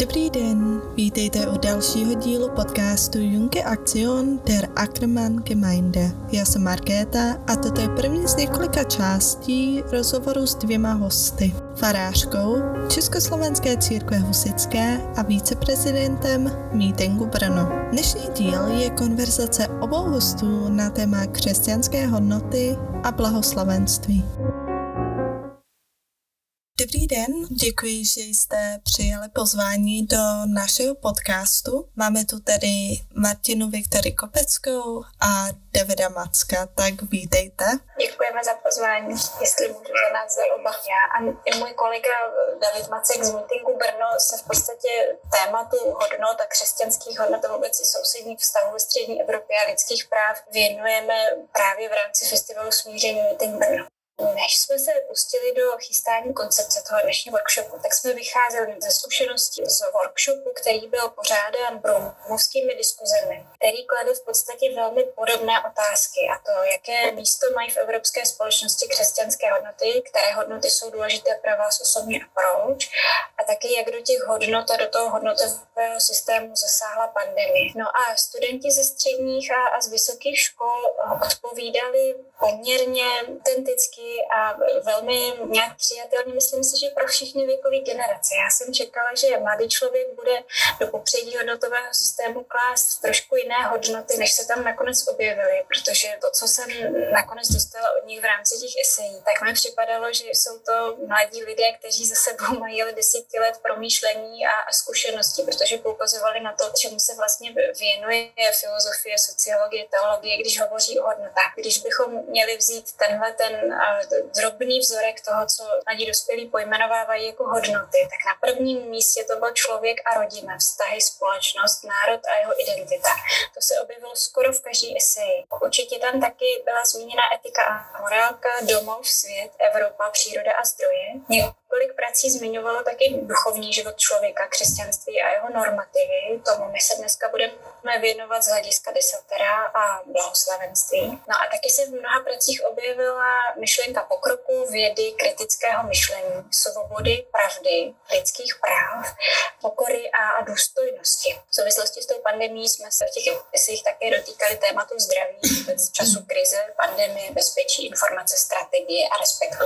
Dobrý den, vítejte u dalšího dílu podcastu Junge Aktion der Ackermann Gemeinde. Já jsem Markéta a toto je první z několika částí rozhovoru s dvěma hosty. Farářkou Československé církve husické a viceprezidentem Mítingu Brno. Dnešní díl je konverzace obou hostů na téma křesťanské hodnoty a blahoslavenství. Dobrý den, děkuji, že jste přijali pozvání do našeho podcastu. Máme tu tedy Martinu Viktory Kopeckou a Davida Macka, tak vítejte. Děkujeme za pozvání, jestli můžu za nás za oba. Já a můj kolega David Macek z Meetingu Brno se v podstatě tématu hodnot a křesťanských hodnot a vůbec i sousedních vztahů ve střední Evropě a lidských práv věnujeme právě v rámci festivalu Smíření Meeting Brno. Než jsme se pustili do chystání koncepce toho dnešního workshopu, tak jsme vycházeli ze zkušeností z workshopu, který byl pořádán brumovskými diskuzemi, který kladl v podstatě velmi podobné otázky a to, jaké místo mají v evropské společnosti křesťanské hodnoty, které hodnoty jsou důležité pro vás osobně a proč, a taky jak do těch hodnot a do toho hodnotového systému zasáhla pandemie. No a studenti ze středních a, a z vysokých škol odpovídali poměrně autenticky a velmi nějak přijatelný, myslím si, že pro všechny věkové generace. Já jsem čekala, že mladý člověk bude do popředí hodnotového systému klást trošku jiné hodnoty, než se tam nakonec objevily, protože to, co jsem nakonec dostala od nich v rámci těch esejí, tak mi připadalo, že jsou to mladí lidé, kteří za sebou mají desítky let promýšlení a, a zkušenosti, protože poukazovali na to, čemu se vlastně věnuje filozofie, sociologie, teologie, když hovoří o hodnotách. Když bychom měli vzít tenhle ten drobný vzorek toho, co mladí dospělí pojmenovávají jako hodnoty, tak na prvním místě to byl člověk a rodina, vztahy, společnost, národ a jeho identita. To se objevilo skoro v každý eseji. Určitě tam taky byla zmíněna etika a morálka, domov, svět, Evropa, příroda a zdroje. Několik prací zmiňovalo taky duchovní život člověka, křesťanství a jeho normativy. Tomu my se dneska budeme věnovat z hlediska desatera a blahoslavenství. No a taky se v mnoha pracích objevila myšlenka pokroku, vědy, kritického myšlení, svobody, pravdy, lidských práv, pokory a, důstojnosti. V souvislosti s tou pandemí jsme se v těch episích také dotýkali tématu zdraví, vůbec času krize, pandemie, bezpečí, informace, strategie a respektu.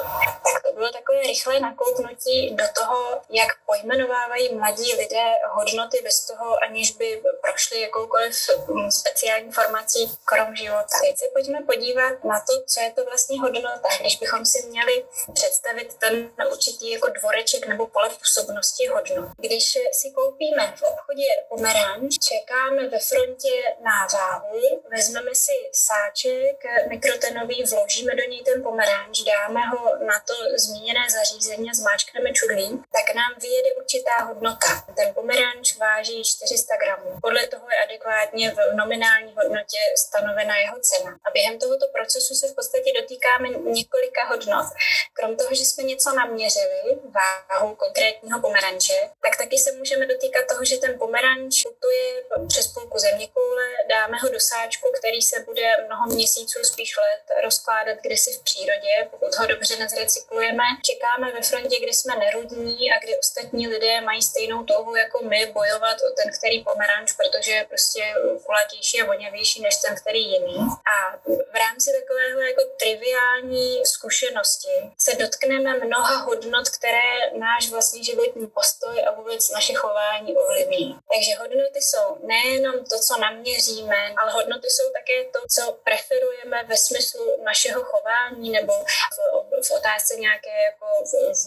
Tak to bylo takové rychlé nakouknutí do toho, jak pojmenovávají mladí lidé hodnoty bez toho, aniž by prošli jakoukoliv mm, speciální formací krom života. Teď se pojďme podívat na to, co je to vlastně hodnota když bychom si měli představit ten určitý jako dvoreček nebo pole působnosti hodnot. Když si koupíme v obchodě pomeranč, čekáme ve frontě na váhu, vezmeme si sáček mikrotenový, vložíme do něj ten pomeranč, dáme ho na to zmíněné zařízení a zmáčkneme čudlí, tak nám vyjede určitá hodnota. Ten pomeranč váží 400 gramů. Podle toho je adekvátně v nominální hodnotě stanovena jeho cena. A během tohoto procesu se v podstatě dotýkáme několika hodnot. Krom toho, že jsme něco naměřili, váhu konkrétního pomeranče, tak taky se můžeme dotýkat toho, že ten pomeranč putuje přes půlku země koule, dáme ho do sáčku, který se bude mnoho měsíců, spíš let rozkládat kdysi v přírodě, pokud ho dobře nezrecyklujeme. Čekáme ve frontě, kde jsme nerudní a kde ostatní lidé mají stejnou touhu jako my bojovat o ten, který pomeranč, protože je prostě kulatější a voněvější než ten, který jiný. A v rámci takového jako triviální zkušenosti se dotkneme mnoha hodnot, které náš vlastní životní postoj a vůbec naše chování ovlivní. Takže hodnoty jsou nejenom to, co naměříme, ale hodnoty jsou také to, co preferujeme ve smyslu našeho chování nebo v, v otázce nějaké jako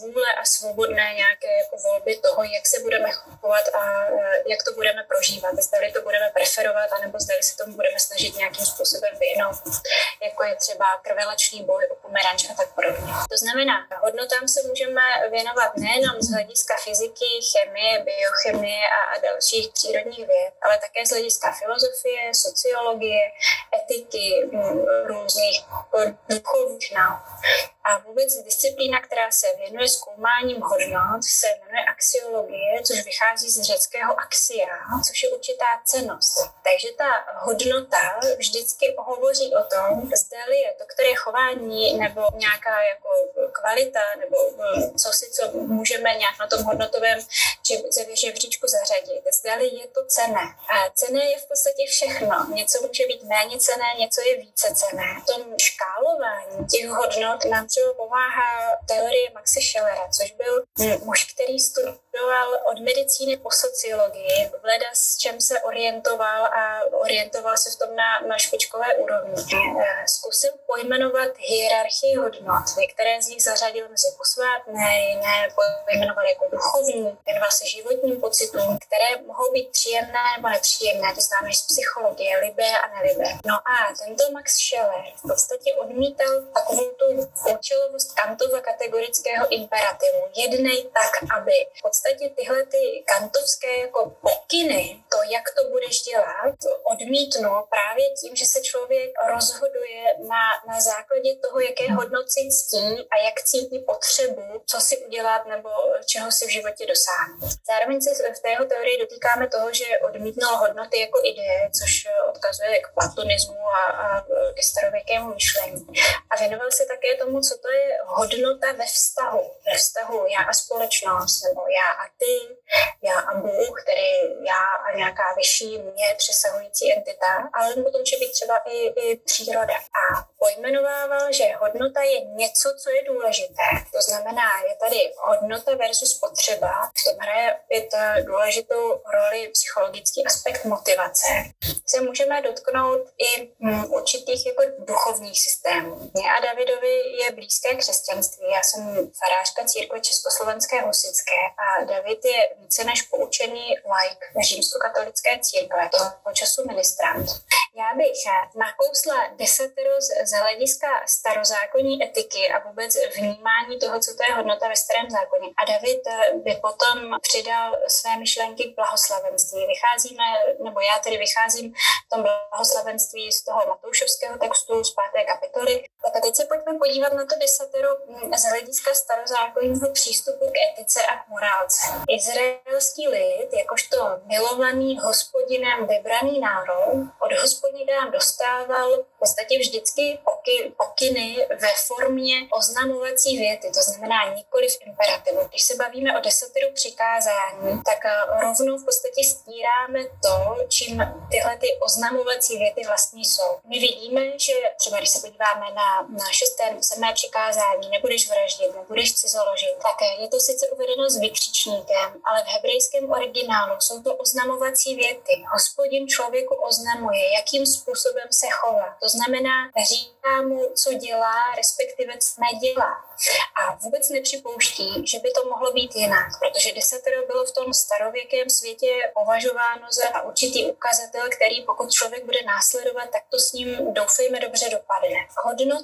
vůle a svobodné nějaké jako volby toho, jak se budeme chovat a jak to budeme prožívat. Zdali to budeme preferovat, anebo zdali se tomu budeme snažit nějakým způsobem věnovat. Jako je třeba krvelačný boj o pomeranč a tak podobně. To znamená, hodnotám se můžeme věnovat nejenom z hlediska fyziky, chemie, biochemie a, dalších přírodních věd, ale také z hlediska filozofie, sociologie, etiky, různých duchovních nauk. A vůbec disciplína, která se věnuje zkoumáním hodnot, se jmenuje axiologie, což vychází z řeckého axia, což je určitá cenost. Takže ta hodnota vždycky hovoří o tom, zda je to, které chování nebo nějaká jako kvalita, nebo hm, co si, co můžeme nějak na tom hodnotovém žebříčku zařadit. Zdali je to cené. A cené je v podstatě všechno. Něco může být méně cené, něco je více cené. V tom škálování těch hodnot nám třeba pomáhá teorie Maxe Schellera, což byl muž, který studoval od medicíny po sociologii, vleda s čem se orientoval a orientoval se v tom na, na špičkové úrovni. Eh, zkusil pojmenovat hierarchii hodnot. Některé z nich zařadil mezi posvátné, jiné pojmenoval jako duchovní, věnoval se životním pocitům, které mohou být příjemné nebo nepříjemné, to známe z psychologie, libé a nelibé. No a tento Max Scheller v podstatě odmítal takovou tu účelovost Kantova kategorického imperativu. Jednej tak, aby v podstatě tyhle ty kantovské jako pokyny, to, jak to budeš dělat, odmítnul právě tím, že se člověk rozhoduje na, na základě toho, jaké hodnoci ctí a jak cítí potřebu, co si udělat nebo čeho si v životě dosáhnout. Zároveň se v té jeho teorii dotýkáme toho, že odmítnul hodnoty jako ideje, což odkazuje k platonismu a, a ke starověkému myšlení. A věnoval se také tomu, co to je hodnota ve vztahu. Ve vztahu já a společnost, nebo já a ty, já a Bůh, tedy já a nějaká vyšší mě přesahující entita, ale potom může být třeba i, i příroda. A pojmenovával, že hodnota je něco, co je důležité. To znamená, je tady hodnota versus potřeba. V tom hraje opět důležitou roli psychologický aspekt motivace. Se můžeme dotknout i hm, určitých jako duchovních systémů. Mně a Davidovi je blízké křesťanství. Já jsem farářka církve Československé husické a David je více než poučený like římskokatolické církve, toho času ministrant. Já bych nakousla desatero z hlediska starozákonní etiky a vůbec vnímání toho, co to je hodnota ve starém zákoně. A David by potom přidal své myšlenky k blahoslavenství. Vycházíme, nebo já tedy vycházím v tom blahoslavenství z toho Matoušovského textu z páté kapitoly. Tak a teď se pojďme podívat na to desatero z hlediska starozákonního přístupu k etice a k morálce. Izraelský lid, jakožto milovaný hospodinem vybraný národ, od hospodina dostával v podstatě vždycky poky, pokyny ve formě oznamovací věty, to znamená nikoli v imperativu. Když se bavíme o desateru přikázání, tak eh, rovnou v podstatě stíráme to, čím tyhle ty oznamovací věty vlastně jsou. My vidíme, že třeba když se podíváme na, na šesté nebo sedmé přikázání, nebudeš vraždit, nebudeš cizoložit, tak eh, je to sice uvedeno s vykřičníkem, ale v hebrejském originálu jsou to oznamovací věty. Hospodin člověku oznamuje, jakým způsobem se chová. To znamená, říká mu, co dělá, respektive co nedělá. A vůbec nepřipouští, že by to mohlo být jinak, protože desatero bylo v tom starověkém světě považováno za určitý ukazatel, který pokud člověk bude následovat, tak to s ním doufejme dobře dopadne.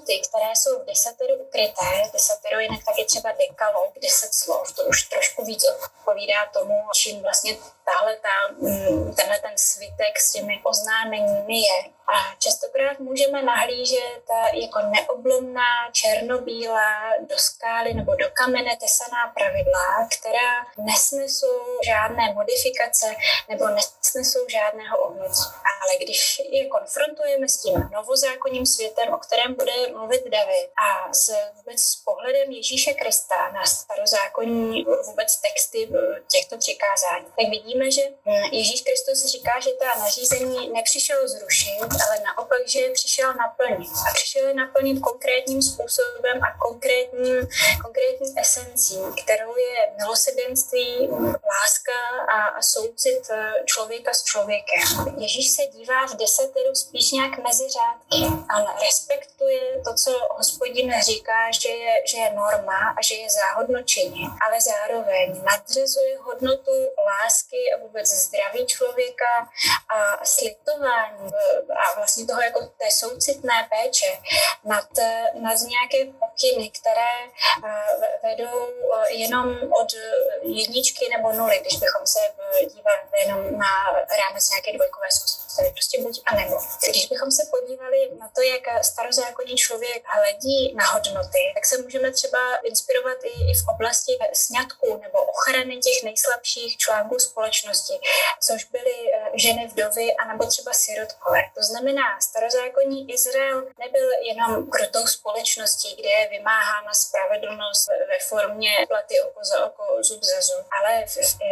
Hodnoty, které jsou v desateru ukryté, desatero jinak taky třeba dekalog, deset slov, to už trošku víc odpovídá tomu, čím vlastně tahle ta, mm, tenhle ten svitek s těmi oznámeními je. A častokrát můžeme nahlížet jako neoblomná, černobílá, do skály nebo do kamene tesaná pravidla, která nesnesou žádné modifikace nebo nesnesou žádného ohnicu. Ale když je konfrontujeme s tím novozákonním světem, o kterém bude mluvit David a s, vůbec s pohledem Ježíše Krista na starozákonní vůbec texty těchto přikázání, tak vidíme, že Ježíš Kristus říká, že ta nařízení nepřišel zrušit, ale naopak, že je přišel naplnit. A přišel je naplnit konkrétním způsobem a konkrétním, konkrétní esencí, kterou je milosedenství, láska a, a soucit eh, člověka s člověkem. Ježíš se dívá v desateru spíš nějak mezi řádky. On respektuje to, co hospodin říká, že je, že je norma a že je záhodno činit, ale zároveň nadřezuje hodnotu lásky a vůbec zdraví člověka a slitování a vlastně toho jako té soucitné péče nad, nad nějaké pokyny, které eh, vedou jenom od jedničky nebo nuly, když bychom se dívali jenom na rámec nějaké dvojkové soustavy, prostě buď a nebo. Když bychom se podívali na to, jak starozákonní člověk hledí na hodnoty, tak se můžeme třeba inspirovat i, i v oblasti sňatku nebo ochrany těch nejslabších článků společnosti, což byly eh, ženy vdovy anebo třeba sirotkové. To znamená, starozákonní Izrael nebyl jenom krutou společností, kde je vymáhána spravedlnost ve formě platy oko za oko, zub za zub, ale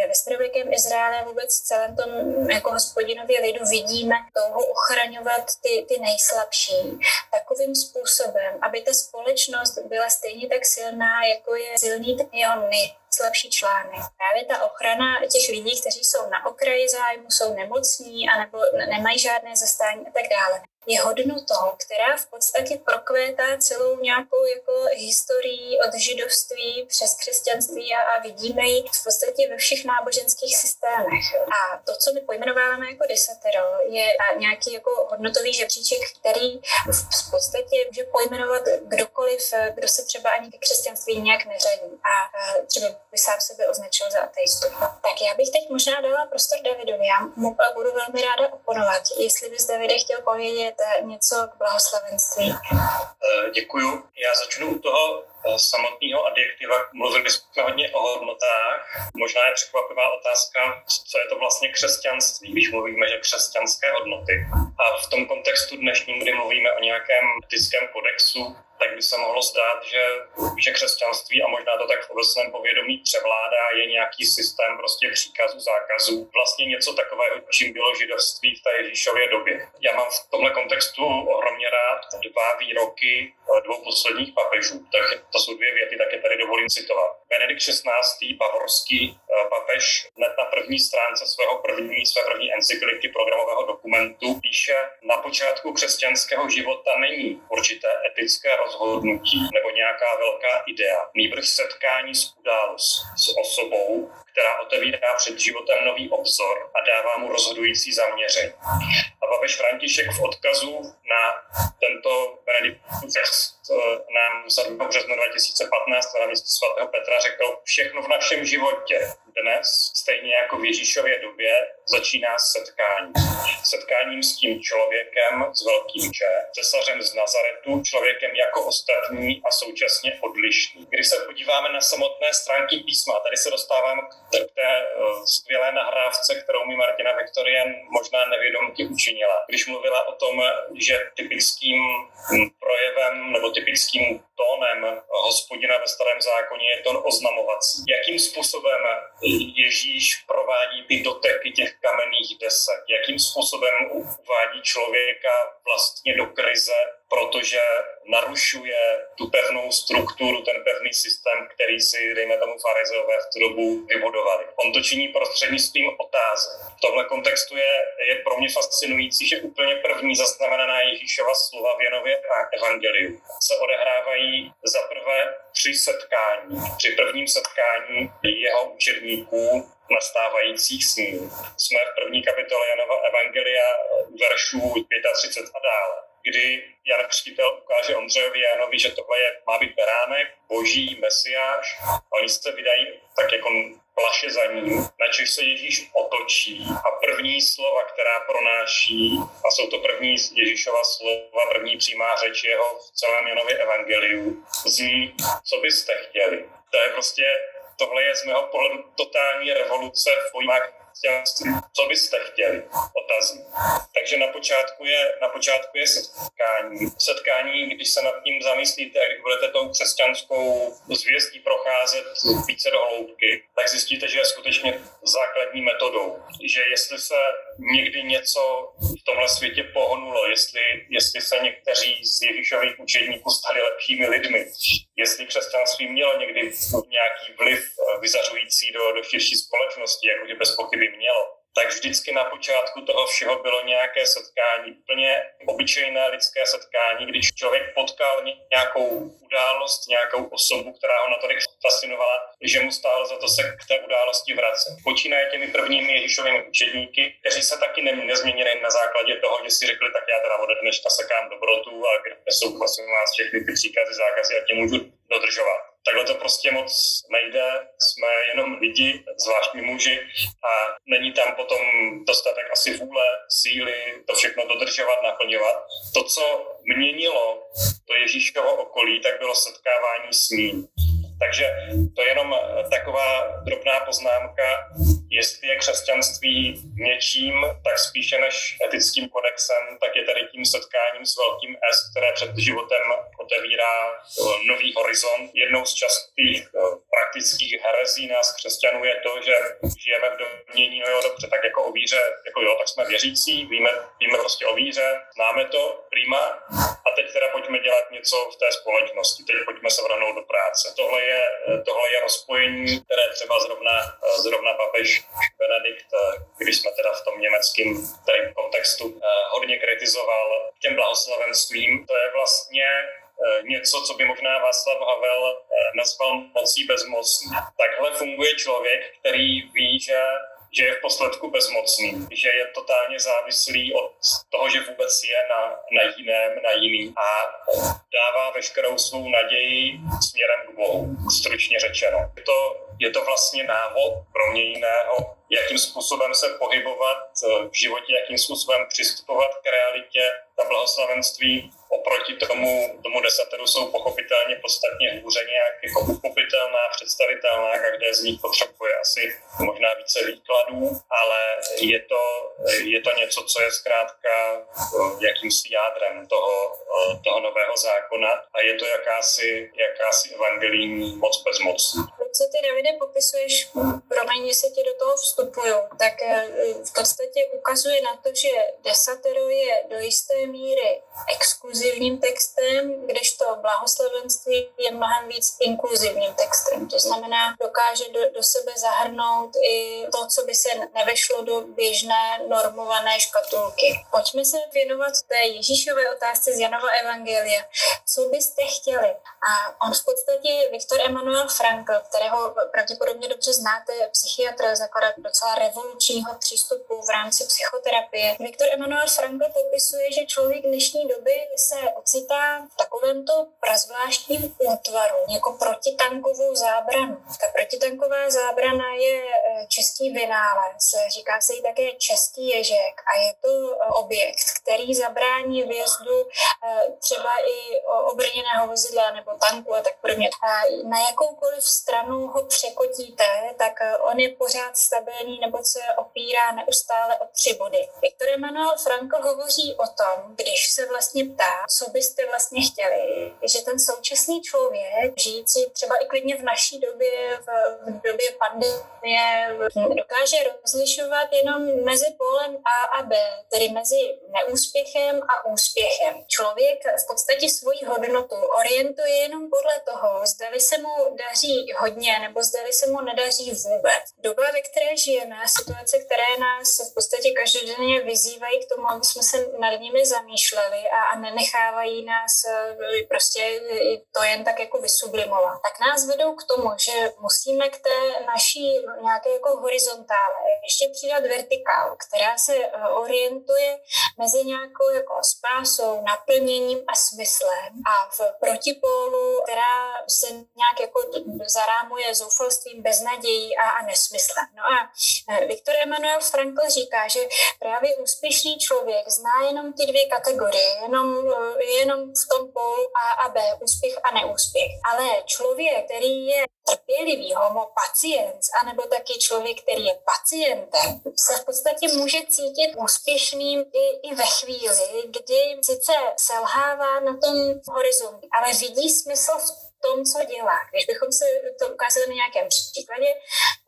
ve starověkém Izraele vůbec v celém tom jako hospodinově lidu vidíme touhu ochraňovat ty, ty nejslabší takovým způsobem, aby ta společnost byla stejně tak silná, jako je silný ten jeho slabší článek. Právě ta ochrana těch lidí, kteří jsou na okraji zájmu, jsou nemocní anebo nemají žádné zastání a tak dále je hodnotou, která v podstatě prokvétá celou nějakou jako historii od židovství přes křesťanství a, a vidíme ji v podstatě ve všech náboženských systémech. A to, co my pojmenováváme jako desatero, je nějaký jako hodnotový žebříček, který v podstatě může pojmenovat kdokoliv, kdo se třeba ani ke křesťanství nějak neřadí a třeba by sám sebe označil za ateistu. Tak já bych teď možná dala prostor Davidovi, já mu budu velmi ráda oponovat. Jestli bys Davide chtěl povědět něco k blahoslavenství. Eh, děkuju. Já začnu u toho samotného adjektiva. Mluvili jsme hodně o hodnotách. Možná je překvapivá otázka, co je to vlastně křesťanství, když mluvíme, že křesťanské hodnoty. A v tom kontextu dnešním, kdy mluvíme o nějakém etickém kodexu, tak by se mohlo zdát, že, že křesťanství a možná to tak v obecném povědomí převládá, je nějaký systém prostě příkazů, zákazů, vlastně něco takového, čím bylo židovství v té Ježíšově době. Já mám v tomhle kontextu ohromně rád dva výroky dvou posledních papežů. Tak to jsou dvě věty, tak je tady dovolím citovat. Benedikt XVI. bavorský eh, papež hned na první stránce svého první, své první encykliky programového dokumentu píše, na počátku křesťanského života není určité etické rozhodnutí nebo nějaká velká idea, nýbrž setkání s událost, s osobou, která otevírá před životem nový obzor a dává mu rozhodující zaměření. A papež František v odkazu na tento Benediktův nám 7. března 2015 na místě svatého Petra řekl, všechno v našem životě dnes, stejně jako v Ježíšově době, začíná s setkáním. Setkáním s tím člověkem s velkým Č, cesařem z Nazaretu, člověkem jako ostatní a současně odlišný. Když se podíváme na samotné stránky písma, tady se dostáváme k té uh, skvělé nahrávce, kterou mi Martina Viktorien možná nevědomky učinila. Když mluvila o tom, že typickým hm, projevem nebo typickým tipping scheme tónem hospodina ve starém zákoně je tón oznamovací. Jakým způsobem Ježíš provádí ty doteky těch kamenných desek, jakým způsobem uvádí člověka vlastně do krize, protože narušuje tu pevnou strukturu, ten pevný systém, který si, dejme tomu, farizeové v tu dobu vybudovali. On to činí prostřednictvím otázek. V tomhle kontextu je, je pro mě fascinující, že úplně první zaznamenaná Ježíšova slova v Janově evangeliu se odehrávají za prvé při setkání, při prvním setkání jeho učedníků nastávajících s ním. Jsme v první kapitole Janova Evangelia veršů 35 a dále kdy Jan Křtitel ukáže Ondřejovi Janovi, že tohle je, má být beránek, boží, mesiáš a oni se vydají tak jako plaše za ním, načež se Ježíš otočí a první slova, která pronáší, a jsou to první Ježíšova slova, první přímá řeč jeho v celém Janově evangeliu, zní, co byste chtěli. To je prostě, tohle je z mého pohledu totální revoluce v pojímání křesťanství. Co byste chtěli? Otazí. Takže na počátku je, na počátku je setkání. Setkání, když se nad tím zamyslíte, když budete tou křesťanskou zvěstí procházet více do hloubky, tak zjistíte, že je skutečně základní metodou. Že jestli se někdy něco v tomhle světě pohnulo, jestli, jestli se někteří z Ježíšových učedníků stali lepšími lidmi, jestli křesťanství mělo někdy nějaký vliv vyzařující do, do širší společnosti, jakože bez pochyby mělo, tak vždycky na počátku toho všeho bylo nějaké setkání, úplně obyčejné lidské setkání, když člověk potkal nějakou událost, nějakou osobu, která ho natolik fascinovala, že mu stálo za to se k té události vracet. Počínaje těmi prvními Ježíšovými učedníky, kteří se taky ne, nezměnili na základě toho, že si řekli, tak já teda ode dneška sekám dobrotu a kde jsou prosím vás všechny ty příkazy, zákazy a tě můžu dodržovat. Takhle to prostě moc nejde, jsme jenom lidi, zvláštní muži a není tam potom dostatek asi vůle, síly to všechno dodržovat, naplňovat. To, co měnilo to Ježíškovo okolí, tak bylo setkávání s ním. Takže to je jenom taková drobná poznámka jestli je křesťanství něčím, tak spíše než etickým kodexem, tak je tady tím setkáním s velkým S, které před životem otevírá eh, nový horizont. Jednou z častých eh, praktických herezí nás křesťanů je to, že žijeme v domění, no jo, dobře, tak jako o víře, jako jo, tak jsme věřící, víme, víme prostě o víře, známe to, prima, a teď teda pojďme dělat něco v té společnosti, teď pojďme se vrhnout do práce. Tohle je, eh, tohle je rozpojení, které třeba zrovna, zrovna papež Benedikt, když jsme teda v tom německém kontextu hodně kritizoval těm blahoslavenstvím, to je vlastně Eh, něco, co by možná Václav Havel eh, nazval mocí bezmocný. Takhle funguje člověk, který ví, že že je v posledku bezmocný, že je totálně závislý od toho, že vůbec je na, na jiném, na jiný a dává veškerou svou naději směrem k Bohu, stručně řečeno. Je to, je to vlastně návod pro mě jiného, jakým způsobem se pohybovat eh, v životě, jakým způsobem přistupovat k realitě. Ta blahoslavenství oproti tomu, tomu desateru jsou pochopitelně podstatně hůře nějak jako uchopitelná, představitelná, každé z nich potřebuje asi možná více výkladů, ale je to, je to něco, co je zkrátka eh, jakýmsi jádrem toho, eh, toho nového zákona a je to jakási, jakási evangelijní moc bez moci. Co ty, Davide, popisuješ, promiň, jestli ti do toho vstupuju, tak eh, v podstatě ukazuje na to, že desatero je do jisté míry exkluzivní exkluzivním textem, kdežto blahoslavenství je mnohem víc inkluzivním textem. To znamená, dokáže do, do sebe zahrnout i to, co by se nevešlo do běžné normované škatulky. Pojďme se věnovat té Ježíšové otázce z Janova Evangelia. Co byste chtěli? A on v podstatě, Viktor Emanuel Frankl, kterého pravděpodobně dobře znáte, psychiatr, zakladatel docela revolučního přístupu v rámci psychoterapie. Viktor Emanuel Frankl popisuje, že člověk dnešní doby se ocitá v takovémto prazvláštním útvaru, jako protitankovou zábranu. Ta protitanková zábrana je e, český vynález, říká se jí také český ježek a je to e, objekt, který zabrání vjezdu e, třeba i obrněného vozidla nebo tanku a tak podobně. A na jakoukoliv stranu ho překotíte, tak on je pořád stabilní nebo se opírá neustále o tři body. Viktor Emanuel Frankl hovoří o tom, když se vlastně ptá, co byste vlastně chtěli, že ten současný člověk, žijící třeba i klidně v naší době, v, v době pandemie, dokáže rozlišovat jenom mezi polem A a B, tedy mezi neúspěchem a úspěchem. Člověk v podstatě svoji hodnotu orientuje jenom podle toho, zda se mu daří hodně nebo zda se mu nedaří vůbec. Doba, ve které žijeme, situace, které nás v podstatě každodenně vyzývají k tomu, aby jsme se nad nimi zamýšleli a, a nenechávají nás eh, prostě to jen tak jako vysublimovat, tak nás vedou k tomu, že musíme k té naší nějaké jako horizontále ještě přidat vertikálu, která se eh, orientuje mezi nějakou jako spásou, naplněním a smyslem a v protipólu, která se nějak jako zarámuje zoufalstvím, beznadějí a, a nesmyslem. No a eh, Viktor Emanuel Frankl říká, že právě úspěšný člověk zná jenom ty dvě kategorie, jenom jenom v tom polu A a B, úspěch a neúspěch. Ale člověk, který je trpělivý homo pacient, anebo taky člověk, který je pacientem, se v podstatě může cítit úspěšným i, i ve chvíli, kdy sice selhává na tom horizontu, ale vidí smysl v tom, co dělá. Když bychom se to ukázali na nějakém příkladě,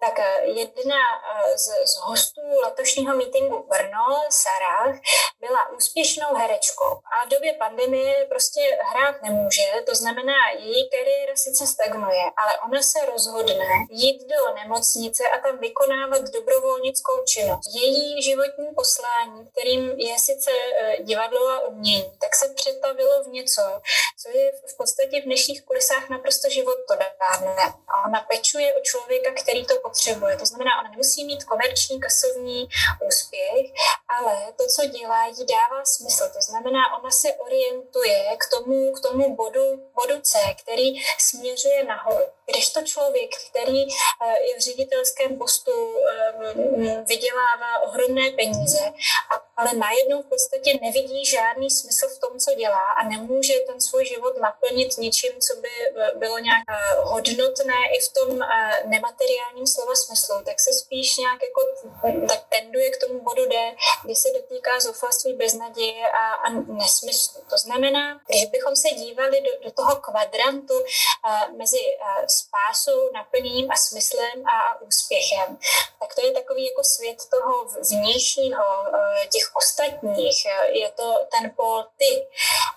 tak eh, jedna eh, z, z hostů letošního mítingu Brno, Sarah, byla úspěšnou herečkou a v době pandemie prostě hrát nemůže, to znamená, její kariéra sice stagnuje, ale ona se rozhodne jít do nemocnice a tam vykonávat dobrovolnickou činnost. Její životní poslání, kterým je sice eh, divadlo a umění, tak se přetavilo v něco, co je v podstatě v dnešních kulisách naprosto život to dávne. A ona pečuje o člověka, který to potřebuje. To znamená, ona nemusí mít komerční, kasovní úspěch, ale to, co dělá, jí dává smysl. To znamená, ona se orientuje k tomu, k tomu bodu, bodu C, který směřuje nahoru. Když to člověk, který eh, je v ředitelském postu, eh, vydělává ohromné peníze ale najednou v podstatě nevidí žádný smysl v tom, co dělá a nemůže ten svůj život naplnit ničím, co by bylo nějak hodnotné i v tom nemateriálním slova smyslu, tak se spíš nějak jako tak tenduje k tomu bodu D, kdy se dotýká zoufalství beznaděje a, a nesmyslu. To znamená, když bychom se dívali do, do toho kvadrantu mezi spásou, naplněním a smyslem a, úspěchem, tak to je takový jako svět toho vnějšího, uh, těch ostatních, je to ten pol ty.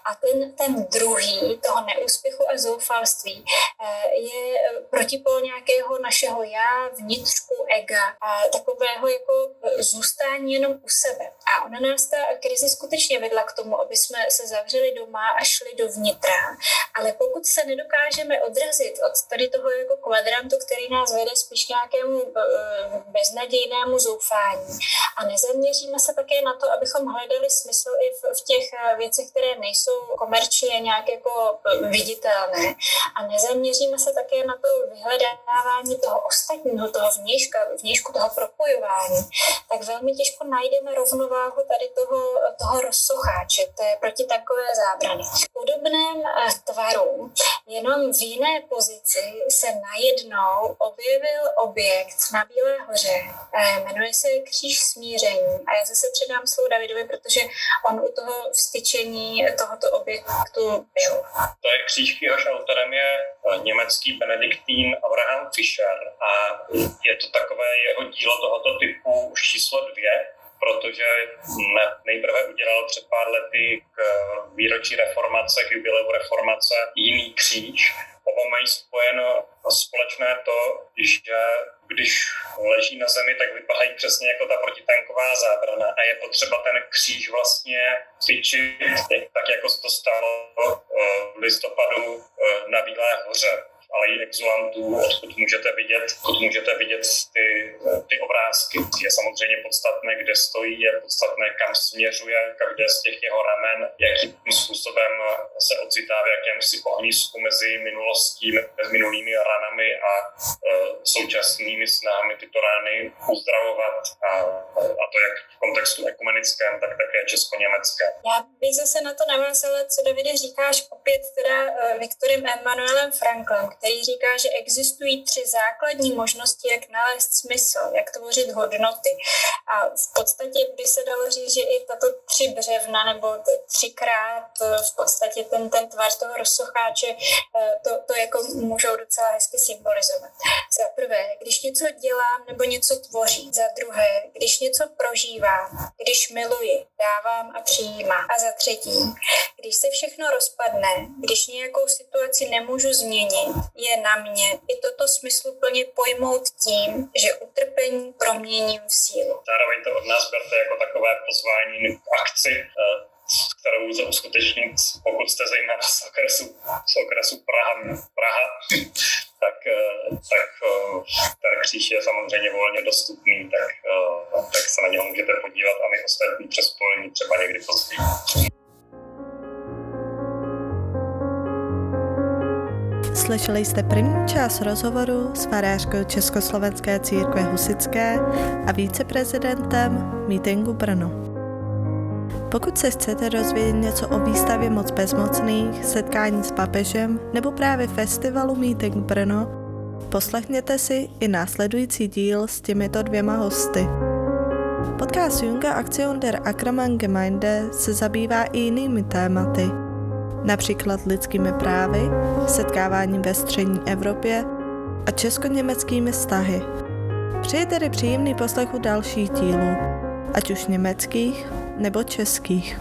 A ten, ten druhý, toho neúspěchu a zoufalství, uh, je protipol nějakého našeho já, vnitřku, ega, a takového jako zůstání jenom u sebe. A ona nás ta krize skutečně vedla k tomu, aby jsme se zavřeli doma a šli dovnitra. Ale pokud se nedokážeme odrazit od tady toho jako kvadrantu, který nás vede spíš k nějakému eh, beznadějnému zoufání a nezaměříme se také na to, abychom hledali smysl i v, v těch eh, věcech, které nejsou komerčně nějak jako eh, viditelné a nezaměříme se také na to vyhledávání toho ostatního, toho vnějška, vnějšku toho propojování, tak velmi těžko najdeme rovnováhu tady toho, toho rozsocháče, té protitankové zábrany. V podobném eh, tvaru, jenom v jiné pozici, se najednou objevil objekt na Bílé hoře. Eh, jmenuje se Kříž smíření. A já zase předám slovo Davidovi, protože on u toho vstyčení tohoto objektu byl. To je kříž, jehož autorem je eh, německý benediktín Abraham Fischer a je to takové jeho dílo tohoto typu už číslo dvě, protože nejprve udělal před pár lety k výročí reformace, k jubileu reformace jiný kříž. Oba mají spojeno společné to, že když leží na zemi, tak vypadají přesně jako ta protitanková zábrana a je potřeba ten kříž vlastně cvičit, tak jako se to stalo eh, v listopadu eh, na Bílé hoře ale i exulantů, odkud můžete vidět, odkud můžete vidět ty, ty obrázky. Je samozřejmě podstatné, kde stojí, je podstatné, kam směřuje každé z těch jeho ramen, jakým způsobem se ocitá v jakémsi ohnisku mezi minulostí, mezi minulými ranami a e, současnými snahami tyto rány uzdravovat a, a to jak v kontextu ekumenickém, tak také česko-německém. Já bych zase na to navázala, co Davide říkáš opět teda Viktorem Emanuelem Franklem, který říká, že existují tři základní možnosti, jak nalézt smysl, jak tvořit hodnoty. A v podstatě by se dalo říct, že i tato tři břevna nebo třikrát eh, v podstatě ten, ten tvar toho rozsocháče eh, to, to jako můžou docela hezky symbolizovat. Za prvé, když něco dělám nebo něco tvoří. Za druhé, když něco prožívám, když miluji, dávám a přijímám. A za třetí, když se všechno rozpadne, když nějakou situaci nemůžu změnit, je na mě i toto smysluplně pojmout tím, že utrpení proměním v sílu. Zároveň to od nás berte jako takové pozvání k akci, eh, kterou lze uskutečnit, pokud jste zejména z okresu, z okresu Praha, Praha tak, eh, tak eh, ten kříž je samozřejmě volně dostupný, tak, tak se na něho můžete podívat a my ostatní přes třeba někdy později. Slyšeli jste první část rozhovoru s farářkou Československé církve Husické a viceprezidentem mítingu Brno. Pokud se chcete rozvědět něco o výstavě Moc bezmocných, setkání s papežem nebo právě festivalu Meeting Brno, poslechněte si i následující díl s těmito dvěma hosty. Podcast Junga Aktion der Ackermann Gemeinde se zabývá i jinými tématy – například lidskými právy, setkáváním ve střední Evropě a česko-německými vztahy. Přeji tedy příjemný poslechu dalších dílů, ať už německých nebo českých.